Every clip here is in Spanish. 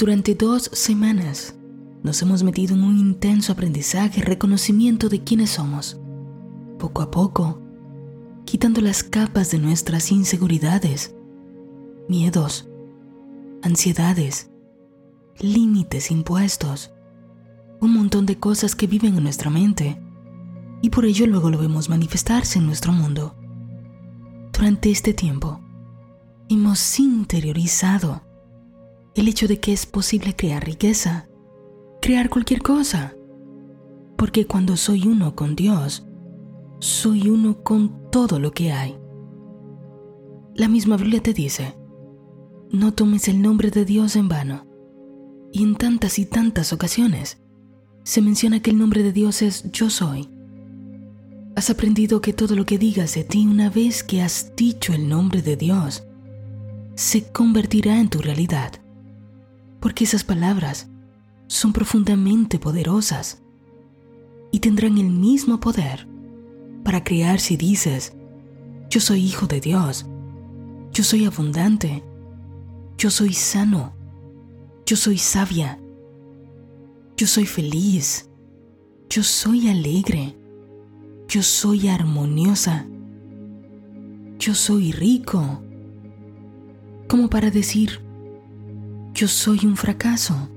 Durante dos semanas nos hemos metido en un intenso aprendizaje y reconocimiento de quiénes somos. Poco a poco, quitando las capas de nuestras inseguridades, miedos, ansiedades, límites impuestos, un montón de cosas que viven en nuestra mente y por ello luego lo vemos manifestarse en nuestro mundo. Durante este tiempo, hemos interiorizado el hecho de que es posible crear riqueza, crear cualquier cosa, porque cuando soy uno con Dios, soy uno con todo lo que hay. La misma Biblia te dice, no tomes el nombre de Dios en vano. Y en tantas y tantas ocasiones se menciona que el nombre de Dios es yo soy. Has aprendido que todo lo que digas de ti una vez que has dicho el nombre de Dios se convertirá en tu realidad. Porque esas palabras son profundamente poderosas y tendrán el mismo poder para crear si dices, yo soy hijo de Dios, yo soy abundante, yo soy sano, yo soy sabia, yo soy feliz, yo soy alegre, yo soy armoniosa, yo soy rico, como para decir, yo soy un fracaso.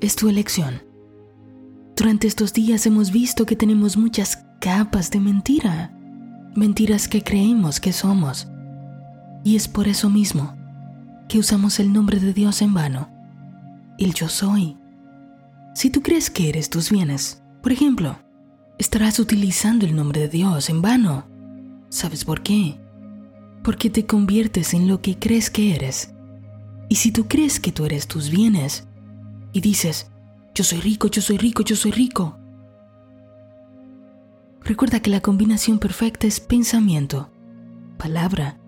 Es tu elección. Durante estos días hemos visto que tenemos muchas capas de mentira, mentiras que creemos que somos. Y es por eso mismo que usamos el nombre de Dios en vano, el yo soy. Si tú crees que eres tus bienes, por ejemplo, estarás utilizando el nombre de Dios en vano. ¿Sabes por qué? Porque te conviertes en lo que crees que eres. Y si tú crees que tú eres tus bienes y dices, yo soy rico, yo soy rico, yo soy rico. Recuerda que la combinación perfecta es pensamiento, palabra,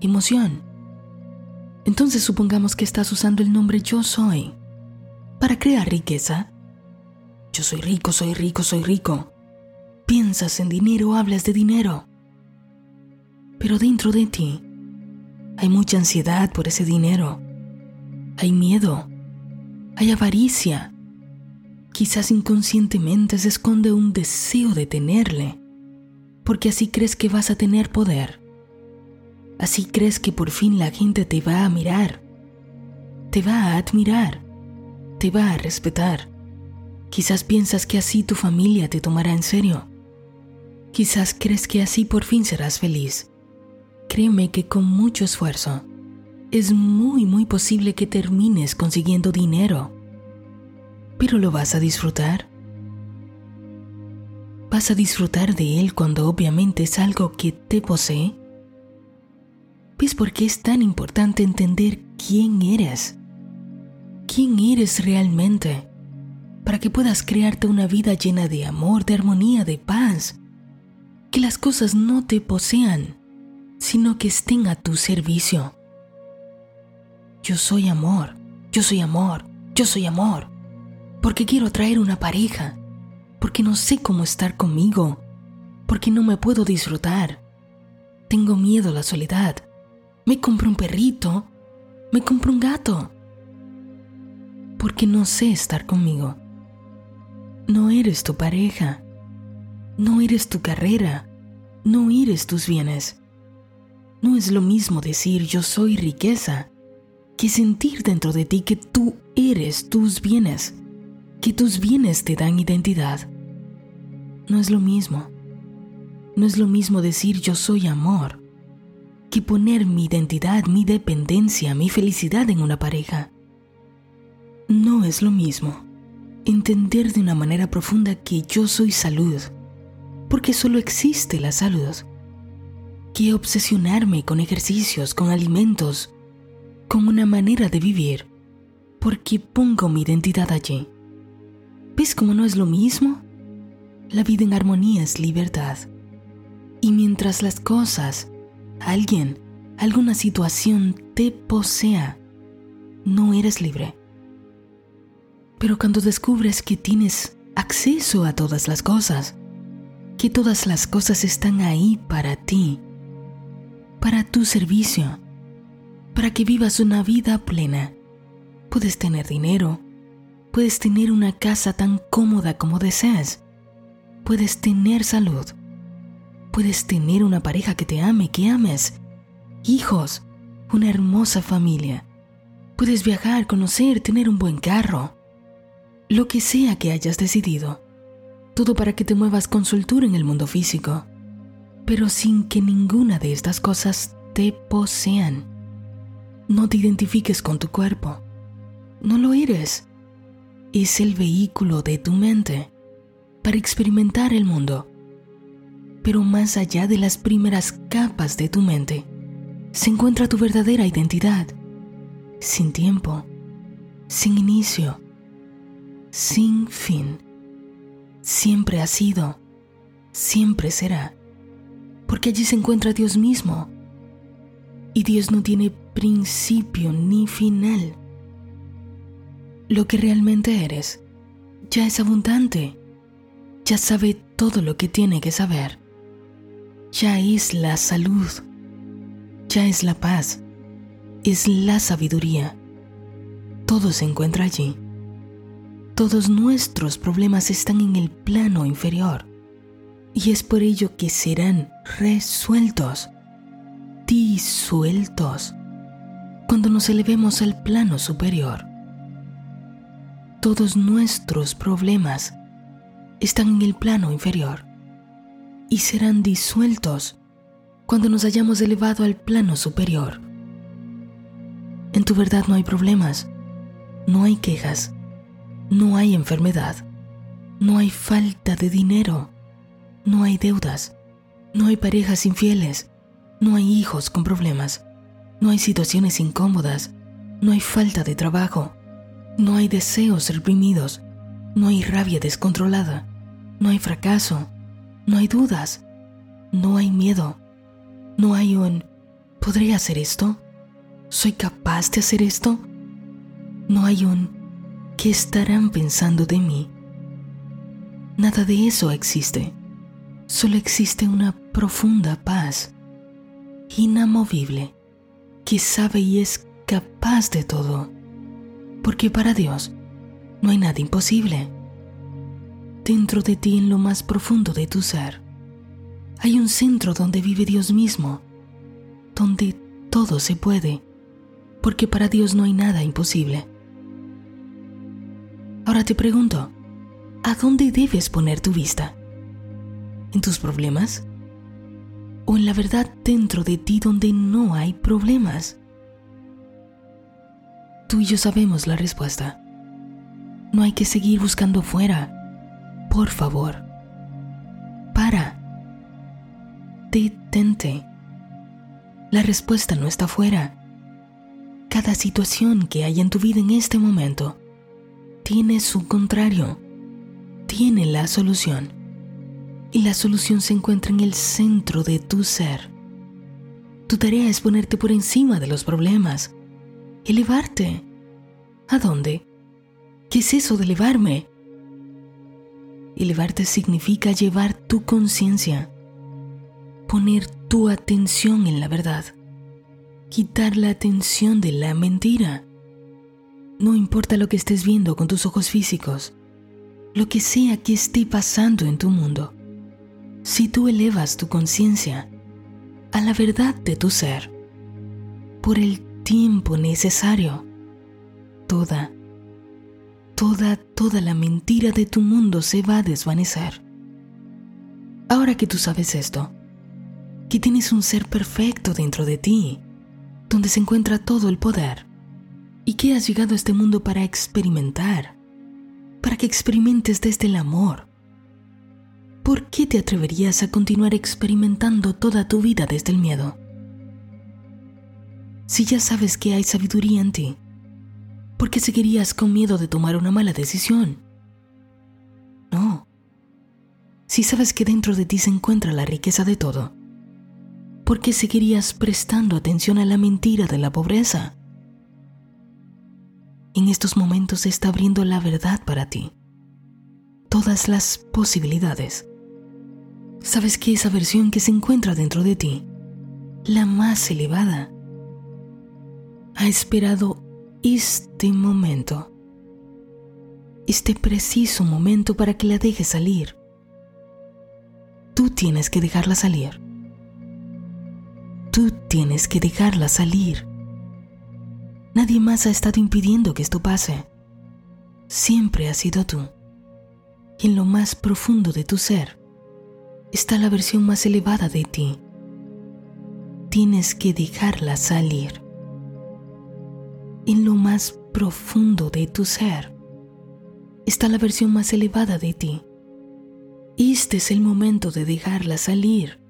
emoción. Entonces supongamos que estás usando el nombre yo soy para crear riqueza. Yo soy rico, soy rico, soy rico. Piensas en dinero, hablas de dinero. Pero dentro de ti hay mucha ansiedad por ese dinero. Hay miedo. Hay avaricia quizás inconscientemente se esconde un deseo de tenerle, porque así crees que vas a tener poder. Así crees que por fin la gente te va a mirar, te va a admirar, te va a respetar. Quizás piensas que así tu familia te tomará en serio. Quizás crees que así por fin serás feliz. Créeme que con mucho esfuerzo es muy muy posible que termines consiguiendo dinero pero lo vas a disfrutar. ¿Vas a disfrutar de él cuando obviamente es algo que te posee? ¿Ves por qué es tan importante entender quién eres? ¿Quién eres realmente? Para que puedas crearte una vida llena de amor, de armonía, de paz. Que las cosas no te posean, sino que estén a tu servicio. Yo soy amor, yo soy amor, yo soy amor porque quiero traer una pareja, porque no sé cómo estar conmigo, porque no me puedo disfrutar. Tengo miedo a la soledad. Me compro un perrito, me compro un gato, porque no sé estar conmigo. No eres tu pareja, no eres tu carrera, no eres tus bienes. No es lo mismo decir yo soy riqueza que sentir dentro de ti que tú eres tus bienes que tus bienes te dan identidad. No es lo mismo. No es lo mismo decir yo soy amor que poner mi identidad, mi dependencia, mi felicidad en una pareja. No es lo mismo entender de una manera profunda que yo soy salud, porque solo existe la salud, que obsesionarme con ejercicios, con alimentos, con una manera de vivir, porque pongo mi identidad allí. ¿Ves cómo no es lo mismo? La vida en armonía es libertad. Y mientras las cosas, alguien, alguna situación te posea, no eres libre. Pero cuando descubres que tienes acceso a todas las cosas, que todas las cosas están ahí para ti, para tu servicio, para que vivas una vida plena, Puedes tener dinero, puedes tener una casa tan cómoda como deseas, puedes tener salud, puedes tener una pareja que te ame, que ames, hijos, una hermosa familia. Puedes viajar, conocer, tener un buen carro. Lo que sea que hayas decidido. Todo para que te muevas con soltura en el mundo físico, pero sin que ninguna de estas cosas te posean. No te identifiques con tu cuerpo. No lo eres. Es el vehículo de tu mente para experimentar el mundo. Pero más allá de las primeras capas de tu mente, se encuentra tu verdadera identidad, sin tiempo, sin inicio, sin fin. Siempre ha sido, siempre será, porque allí se encuentra Dios mismo. Y Dios no tiene principio ni final lo que realmente eres ya es abundante, ya sabe todo lo que tiene que saber, ya es la salud, ya es la paz, es la sabiduría. Todo se encuentra allí. Todos nuestros problemas están en el plano inferior y es por ello que serán resueltos, disueltos, cuando nos elevemos al plano superior todos nuestros problemas están en el plano inferior y serán disueltos cuando nos hayamos elevado al plano superior. En tu verdad no hay problemas, no hay quejas, no hay enfermedad, no hay falta de dinero, no hay deudas, no hay parejas infieles, no hay hijos con problemas, no hay situaciones incómodas, no hay falta de trabajo, no hay deseos reprimidos, no hay rabia descontrolada, no hay fracaso, no hay dudas, no hay miedo, no hay un ¿podré hacer esto? ¿Soy capaz de hacer esto? No hay un ¿qué estarán pensando de mí? Nada de eso existe. Solo existe una profunda paz, inamovible, que sabe y es capaz de todo porque para Dios no hay nada imposible. Dentro de ti, en lo más profundo de tu ser, hay un centro donde vive Dios mismo, donde todo se puede, porque para Dios no hay nada imposible. Ahora te pregunto, ¿a dónde debes poner tu vista? ¿En tus problemas? ¿O en la verdad dentro de ti donde no hay problemas? Tú y yo sabemos la respuesta. No hay que seguir buscando fuera. Por favor. Para. Detente. La respuesta no está fuera. Cada situación que hay en tu vida en este momento tiene su contrario. Tiene la solución. Y la solución se encuentra en el centro de tu ser. Tu tarea es ponerte por encima de los problemas elevarte. ¿A dónde? ¿Qué es eso de elevarme? Elevarte significa llevar tu conciencia, poner tu atención en la verdad, quitar la atención de la mentira. No importa lo que estés viendo con tus ojos físicos, lo que sea que esté pasando en tu mundo, si tú elevas tu conciencia a la verdad de tu ser, por el tiempo necesario, toda, toda, toda la mentira de tu mundo se va a desvanecer. Ahora que tú sabes esto, que tienes un ser perfecto dentro de ti, donde se encuentra todo el poder, y que has llegado a este mundo para experimentar, para que experimentes desde el amor, ¿por qué te atreverías a continuar experimentando toda tu vida desde el miedo? Si ya sabes que hay sabiduría en ti, ¿por qué seguirías con miedo de tomar una mala decisión? No. Si sabes que dentro de ti se encuentra la riqueza de todo, ¿por qué seguirías prestando atención a la mentira de la pobreza? En estos momentos se está abriendo la verdad para ti. Todas las posibilidades. Sabes que esa versión que se encuentra dentro de ti, la más elevada, ha esperado este momento, este preciso momento para que la dejes salir. Tú tienes que dejarla salir. Tú tienes que dejarla salir. Nadie más ha estado impidiendo que esto pase. Siempre has sido tú. En lo más profundo de tu ser está la versión más elevada de ti. Tienes que dejarla salir. En lo más profundo de tu ser está la versión más elevada de ti. Este es el momento de dejarla salir.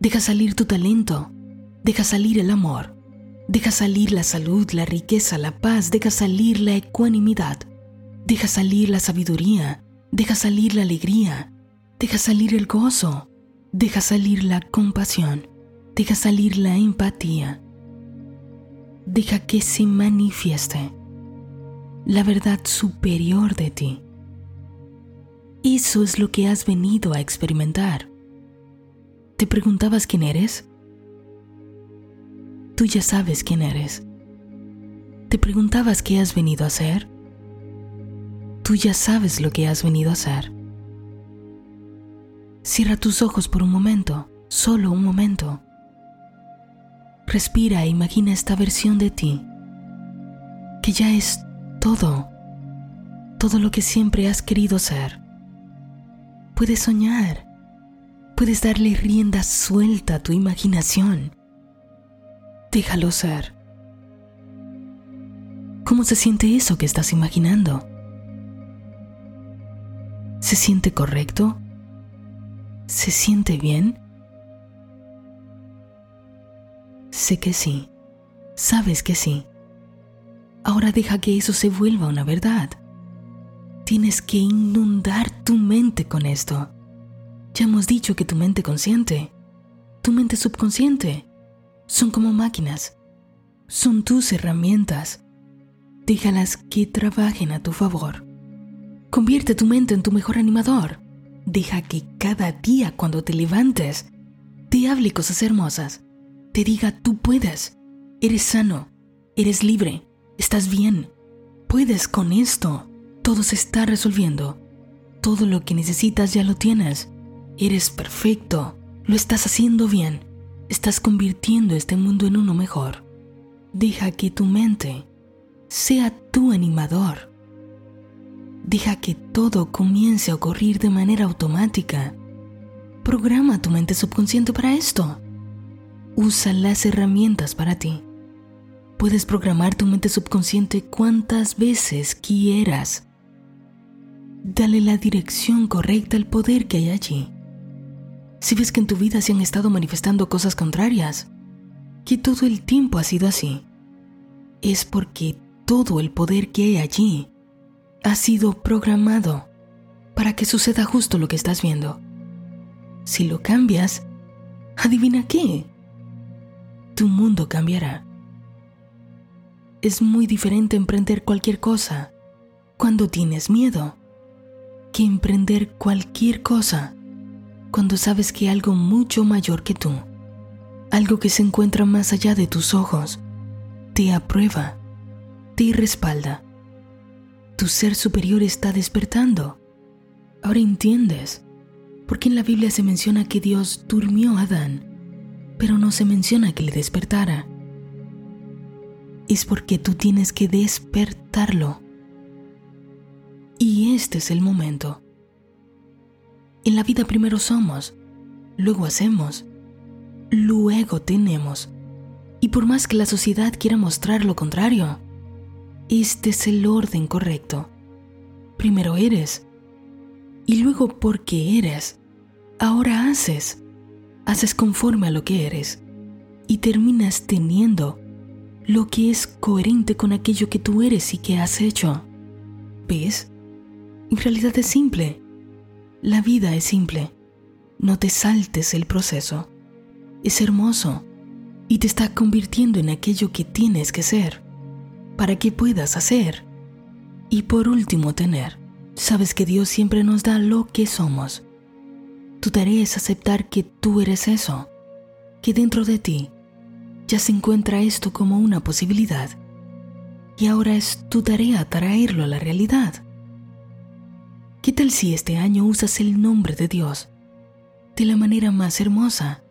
Deja salir tu talento, deja salir el amor, deja salir la salud, la riqueza, la paz, deja salir la ecuanimidad, deja salir la sabiduría, deja salir la alegría, deja salir el gozo, deja salir la compasión, deja salir la empatía, deja que se manifieste la verdad superior de ti. Eso es lo que has venido a experimentar. ¿Te preguntabas quién eres? Tú ya sabes quién eres. ¿Te preguntabas qué has venido a hacer? Tú ya sabes lo que has venido a hacer. Cierra tus ojos por un momento, solo un momento. Respira e imagina esta versión de ti, que ya es todo, todo lo que siempre has querido ser. Puedes soñar. Puedes darle rienda suelta a tu imaginación. Déjalo ser. ¿Cómo se siente eso que estás imaginando? ¿Se siente correcto? ¿Se siente bien? Sé que sí. Sabes que sí. Ahora deja que eso se vuelva una verdad. Tienes que inundar tu mente con esto. Ya hemos dicho que tu mente consciente, tu mente subconsciente, son como máquinas. Son tus herramientas. Déjalas que trabajen a tu favor. Convierte tu mente en tu mejor animador. Deja que cada día cuando te levantes te hable cosas hermosas. Te diga tú puedes. Eres sano. Eres libre. Estás bien. Puedes con esto. Todo se está resolviendo. Todo lo que necesitas ya lo tienes. Eres perfecto. Lo estás haciendo bien. Estás convirtiendo este mundo en uno mejor. Deja que tu mente sea tu animador. Deja que todo comience a ocurrir de manera automática. Programa tu mente subconsciente para esto. Usa las herramientas para ti. Puedes programar tu mente subconsciente cuantas veces quieras. Dale la dirección correcta al poder que hay allí. Si ves que en tu vida se han estado manifestando cosas contrarias, que todo el tiempo ha sido así, es porque todo el poder que hay allí ha sido programado para que suceda justo lo que estás viendo. Si lo cambias, adivina qué, tu mundo cambiará. Es muy diferente emprender cualquier cosa cuando tienes miedo que emprender cualquier cosa cuando sabes que algo mucho mayor que tú, algo que se encuentra más allá de tus ojos, te aprueba, te respalda. Tu ser superior está despertando. Ahora entiendes por qué en la Biblia se menciona que Dios durmió a Adán, pero no se menciona que le despertara. Es porque tú tienes que despertarlo y este es el momento. En la vida primero somos, luego hacemos, luego tenemos. Y por más que la sociedad quiera mostrar lo contrario, este es el orden correcto. Primero eres, y luego porque eres, ahora haces. Haces conforme a lo que eres, y terminas teniendo lo que es coherente con aquello que tú eres y que has hecho. ¿Ves? En realidad es simple. La vida es simple. No te saltes el proceso. Es hermoso y te está convirtiendo en aquello que tienes que ser para que puedas hacer. Y por último tener. Sabes que Dios siempre nos da lo que somos. Tu tarea es aceptar que tú eres eso, que dentro de ti ya se encuentra esto como una posibilidad. y ahora es tu tarea traerlo a la realidad. ¿Qué tal si este año usas el nombre de Dios de la manera más hermosa?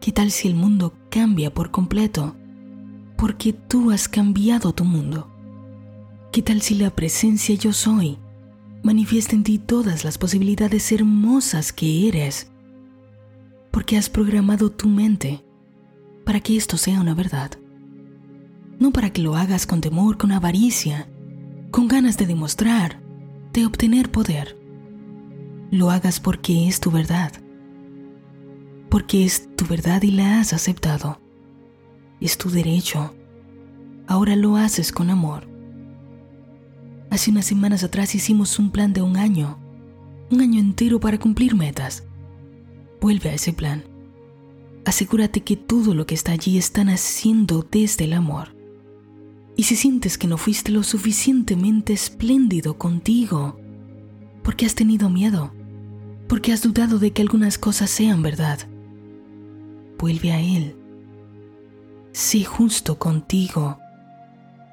¿Qué tal si el mundo cambia por completo? Porque tú has cambiado tu mundo. ¿Qué tal si la presencia yo soy manifiesta en ti todas las posibilidades hermosas que eres? Porque has programado tu mente para que esto sea una verdad no para que lo hagas con temor, con avaricia, con ganas de demostrar, de obtener poder. Lo hagas porque es tu verdad, porque es tu verdad y la has aceptado. Es tu derecho. Ahora lo haces con amor. Hace unas semanas atrás hicimos un plan de un año, un año entero para cumplir metas. Vuelve a ese plan. Asegúrate que todo lo que está allí está naciendo desde el amor. Y si sientes que no fuiste lo suficientemente espléndido contigo, porque has tenido miedo, porque has dudado de que algunas cosas sean verdad, vuelve a Él. Sé justo contigo.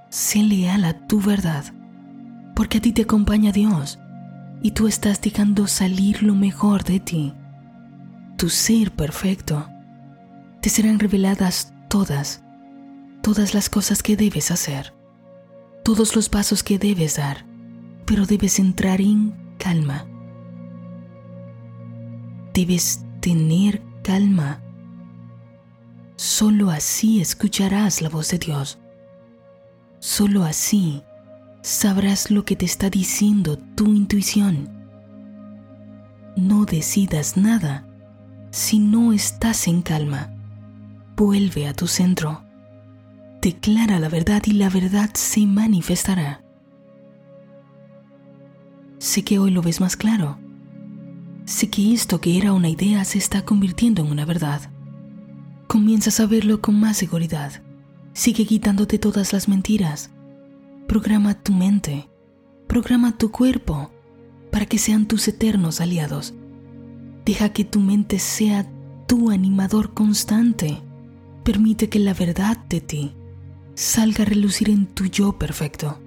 Sé leal a tu verdad, porque a ti te acompaña Dios y tú estás dejando salir lo mejor de ti. Tu ser perfecto. Te serán reveladas todas todas las cosas que debes hacer, todos los pasos que debes dar, pero debes entrar en calma. Debes tener calma. Solo así escucharás la voz de Dios. Solo así sabrás lo que te está diciendo tu intuición. No decidas nada si no estás en calma. Vuelve a tu centro declara la verdad y la verdad se manifestará. Sé que hoy lo ves más claro. Sé que esto que era una idea se está convirtiendo en una verdad. Comienzas a verlo con más seguridad. Sigue quitándote todas las mentiras. Programa tu mente. Programa tu cuerpo para que sean tus eternos aliados. Deja que tu mente sea tu animador constante. Permite que la verdad de ti salga a relucir en tu yo perfecto.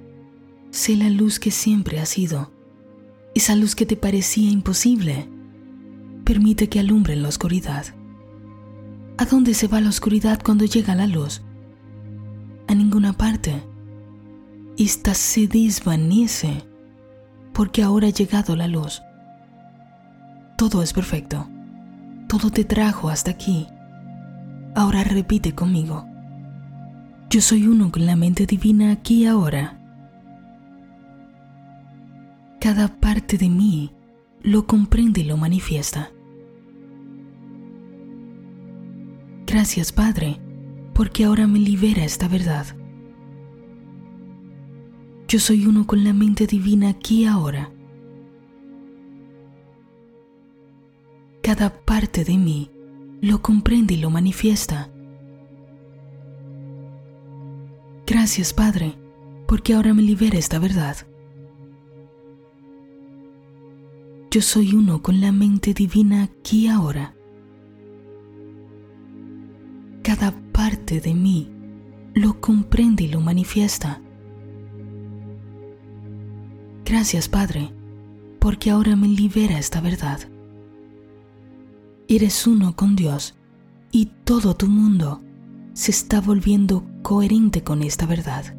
Sé la luz que siempre has sido, esa luz que te parecía imposible. Permite que alumbre en la oscuridad. ¿A dónde se va la oscuridad cuando llega la luz? A ninguna parte. Esta se desvanece porque ahora ha llegado la luz. Todo es perfecto. Todo te trajo hasta aquí. Ahora repite conmigo. Yo soy uno con la mente divina aquí y ahora. Cada parte de mí lo comprende y lo manifiesta. Gracias Padre, porque ahora me libera esta verdad. Yo soy uno con la mente divina aquí y ahora. Cada parte de mí lo comprende y lo manifiesta. Gracias, Padre, porque ahora me libera esta verdad. Yo soy uno con la mente divina aquí y ahora. Cada parte de mí lo comprende y lo manifiesta. Gracias, Padre, porque ahora me libera esta verdad. Eres uno con Dios y todo tu mundo se está volviendo coherente con esta verdad.